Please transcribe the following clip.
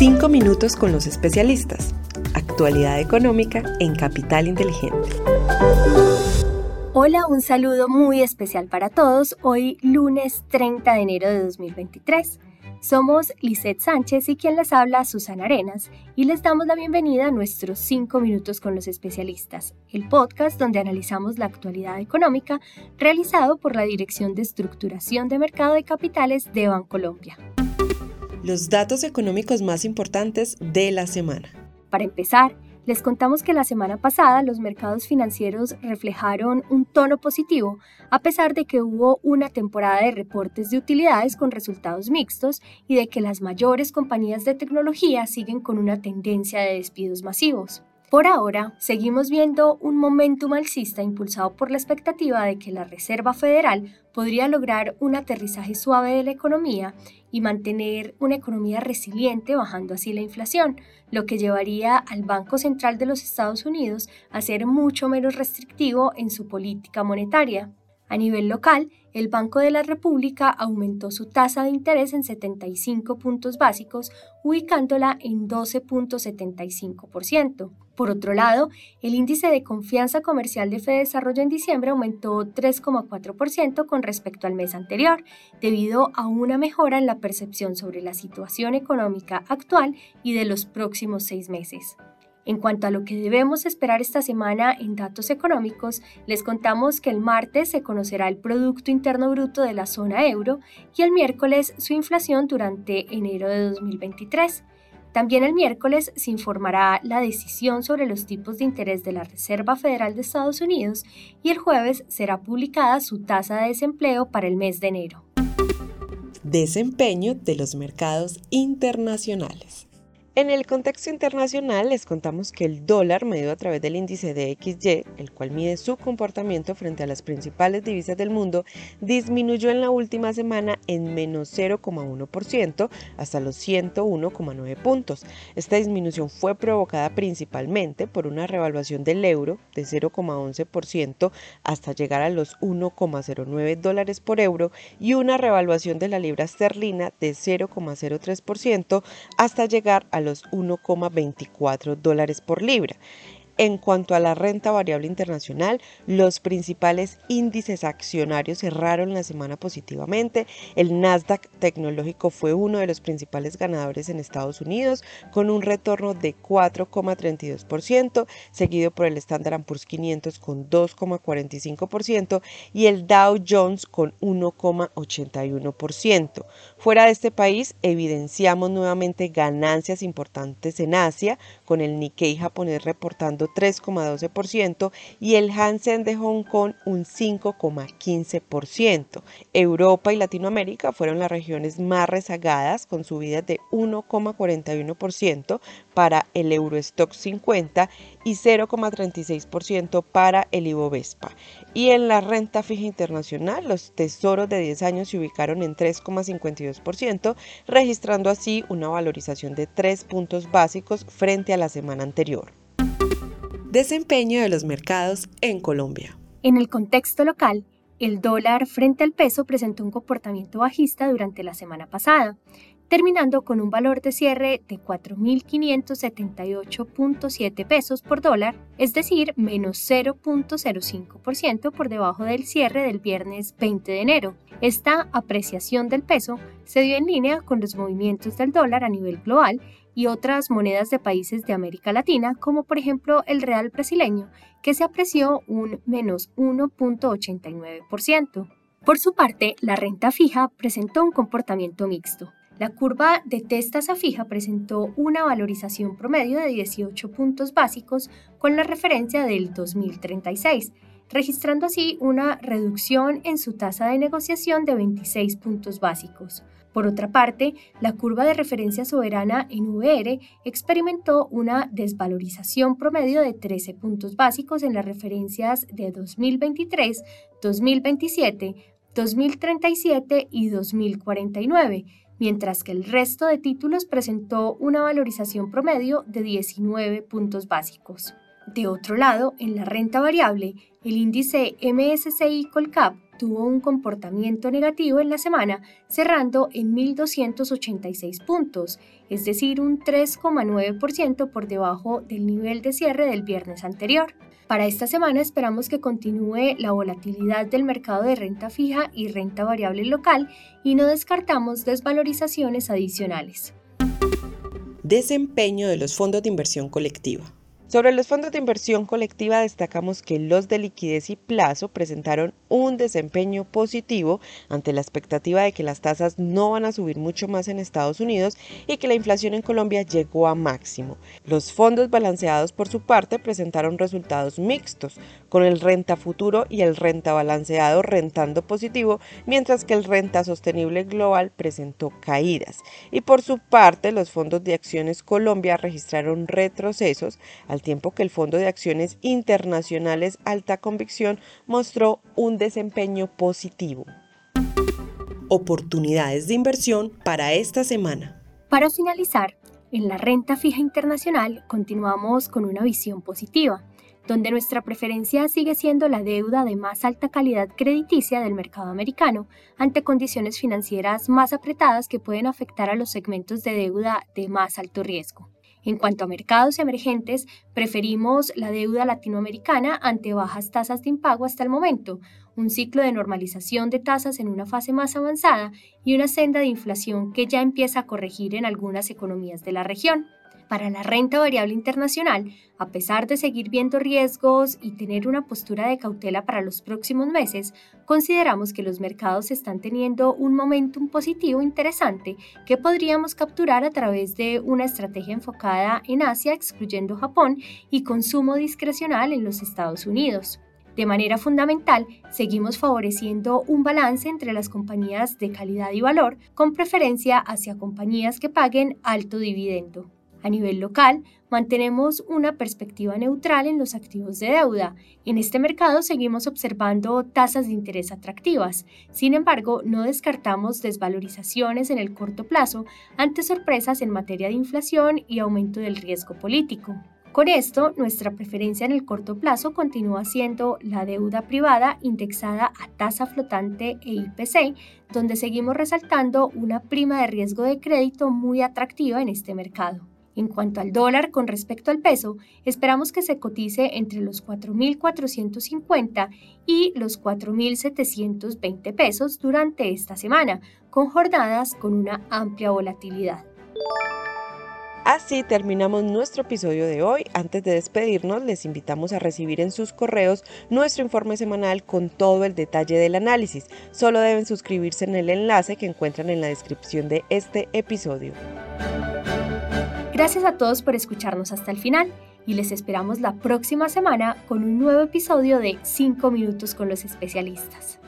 Cinco minutos con los especialistas. Actualidad económica en Capital Inteligente. Hola, un saludo muy especial para todos. Hoy lunes 30 de enero de 2023. Somos Lisette Sánchez y quien les habla Susana Arenas y les damos la bienvenida a nuestros 5 minutos con los especialistas, el podcast donde analizamos la actualidad económica realizado por la Dirección de Estructuración de Mercado de Capitales de Bancolombia. Los datos económicos más importantes de la semana. Para empezar, les contamos que la semana pasada los mercados financieros reflejaron un tono positivo, a pesar de que hubo una temporada de reportes de utilidades con resultados mixtos y de que las mayores compañías de tecnología siguen con una tendencia de despidos masivos. Por ahora, seguimos viendo un momentum alcista impulsado por la expectativa de que la Reserva Federal podría lograr un aterrizaje suave de la economía y mantener una economía resiliente bajando así la inflación, lo que llevaría al Banco Central de los Estados Unidos a ser mucho menos restrictivo en su política monetaria. A nivel local, el Banco de la República aumentó su tasa de interés en 75 puntos básicos, ubicándola en 12.75%. Por otro lado, el índice de confianza comercial de Desarrollo en diciembre aumentó 3,4% con respecto al mes anterior, debido a una mejora en la percepción sobre la situación económica actual y de los próximos seis meses. En cuanto a lo que debemos esperar esta semana en datos económicos, les contamos que el martes se conocerá el Producto Interno Bruto de la zona euro y el miércoles su inflación durante enero de 2023. También el miércoles se informará la decisión sobre los tipos de interés de la Reserva Federal de Estados Unidos y el jueves será publicada su tasa de desempleo para el mes de enero. Desempeño de los mercados internacionales. En el contexto internacional les contamos que el dólar medido a través del índice de XY, el cual mide su comportamiento frente a las principales divisas del mundo, disminuyó en la última semana en menos 0,1% hasta los 101,9 puntos. Esta disminución fue provocada principalmente por una revaluación del euro de 0,11% hasta llegar a los 1,09 dólares por euro y una revaluación de la libra esterlina de 0,03% hasta llegar a los 1,24 dólares por libra. En cuanto a la renta variable internacional, los principales índices accionarios cerraron la semana positivamente. El Nasdaq tecnológico fue uno de los principales ganadores en Estados Unidos con un retorno de 4,32%, seguido por el Standard Poor's 500 con 2,45% y el Dow Jones con 1,81%. Fuera de este país, evidenciamos nuevamente ganancias importantes en Asia, con el Nikkei japonés reportando 3,12% y el Hansen de Hong Kong un 5,15%. Europa y Latinoamérica fueron las regiones más rezagadas con subidas de 1,41% para el Eurostock 50 y 0,36% para el Ibovespa. Y en la renta fija internacional, los tesoros de 10 años se ubicaron en 3,52%, registrando así una valorización de 3 puntos básicos frente a la semana anterior. Desempeño de los mercados en Colombia. En el contexto local, el dólar frente al peso presentó un comportamiento bajista durante la semana pasada, terminando con un valor de cierre de 4.578.7 pesos por dólar, es decir, menos 0.05% por debajo del cierre del viernes 20 de enero. Esta apreciación del peso se dio en línea con los movimientos del dólar a nivel global y otras monedas de países de América Latina, como por ejemplo el real brasileño, que se apreció un menos 1.89%. Por su parte, la renta fija presentó un comportamiento mixto. La curva de tasa fija presentó una valorización promedio de 18 puntos básicos con la referencia del 2036, registrando así una reducción en su tasa de negociación de 26 puntos básicos. Por otra parte, la curva de referencia soberana en VR experimentó una desvalorización promedio de 13 puntos básicos en las referencias de 2023, 2027, 2037 y 2049, mientras que el resto de títulos presentó una valorización promedio de 19 puntos básicos. De otro lado, en la renta variable, el índice MSCI Colcap tuvo un comportamiento negativo en la semana, cerrando en 1.286 puntos, es decir, un 3,9% por debajo del nivel de cierre del viernes anterior. Para esta semana esperamos que continúe la volatilidad del mercado de renta fija y renta variable local y no descartamos desvalorizaciones adicionales. Desempeño de los fondos de inversión colectiva. Sobre los fondos de inversión colectiva destacamos que los de liquidez y plazo presentaron un desempeño positivo ante la expectativa de que las tasas no van a subir mucho más en Estados Unidos y que la inflación en Colombia llegó a máximo. Los fondos balanceados por su parte presentaron resultados mixtos, con el renta futuro y el renta balanceado rentando positivo, mientras que el renta sostenible global presentó caídas. Y por su parte, los fondos de acciones Colombia registraron retrocesos al tiempo que el Fondo de Acciones Internacionales Alta Convicción mostró un desempeño positivo. Oportunidades de inversión para esta semana. Para finalizar, en la renta fija internacional continuamos con una visión positiva, donde nuestra preferencia sigue siendo la deuda de más alta calidad crediticia del mercado americano ante condiciones financieras más apretadas que pueden afectar a los segmentos de deuda de más alto riesgo. En cuanto a mercados emergentes, preferimos la deuda latinoamericana ante bajas tasas de impago hasta el momento, un ciclo de normalización de tasas en una fase más avanzada y una senda de inflación que ya empieza a corregir en algunas economías de la región para la renta variable internacional, a pesar de seguir viendo riesgos y tener una postura de cautela para los próximos meses, consideramos que los mercados están teniendo un momentum positivo interesante que podríamos capturar a través de una estrategia enfocada en Asia, excluyendo Japón, y consumo discrecional en los Estados Unidos. De manera fundamental, seguimos favoreciendo un balance entre las compañías de calidad y valor, con preferencia hacia compañías que paguen alto dividendo. A nivel local, mantenemos una perspectiva neutral en los activos de deuda. En este mercado seguimos observando tasas de interés atractivas. Sin embargo, no descartamos desvalorizaciones en el corto plazo ante sorpresas en materia de inflación y aumento del riesgo político. Con esto, nuestra preferencia en el corto plazo continúa siendo la deuda privada indexada a tasa flotante e IPC, donde seguimos resaltando una prima de riesgo de crédito muy atractiva en este mercado. En cuanto al dólar con respecto al peso, esperamos que se cotice entre los 4.450 y los 4.720 pesos durante esta semana, con jornadas con una amplia volatilidad. Así terminamos nuestro episodio de hoy. Antes de despedirnos, les invitamos a recibir en sus correos nuestro informe semanal con todo el detalle del análisis. Solo deben suscribirse en el enlace que encuentran en la descripción de este episodio. Gracias a todos por escucharnos hasta el final y les esperamos la próxima semana con un nuevo episodio de 5 minutos con los especialistas.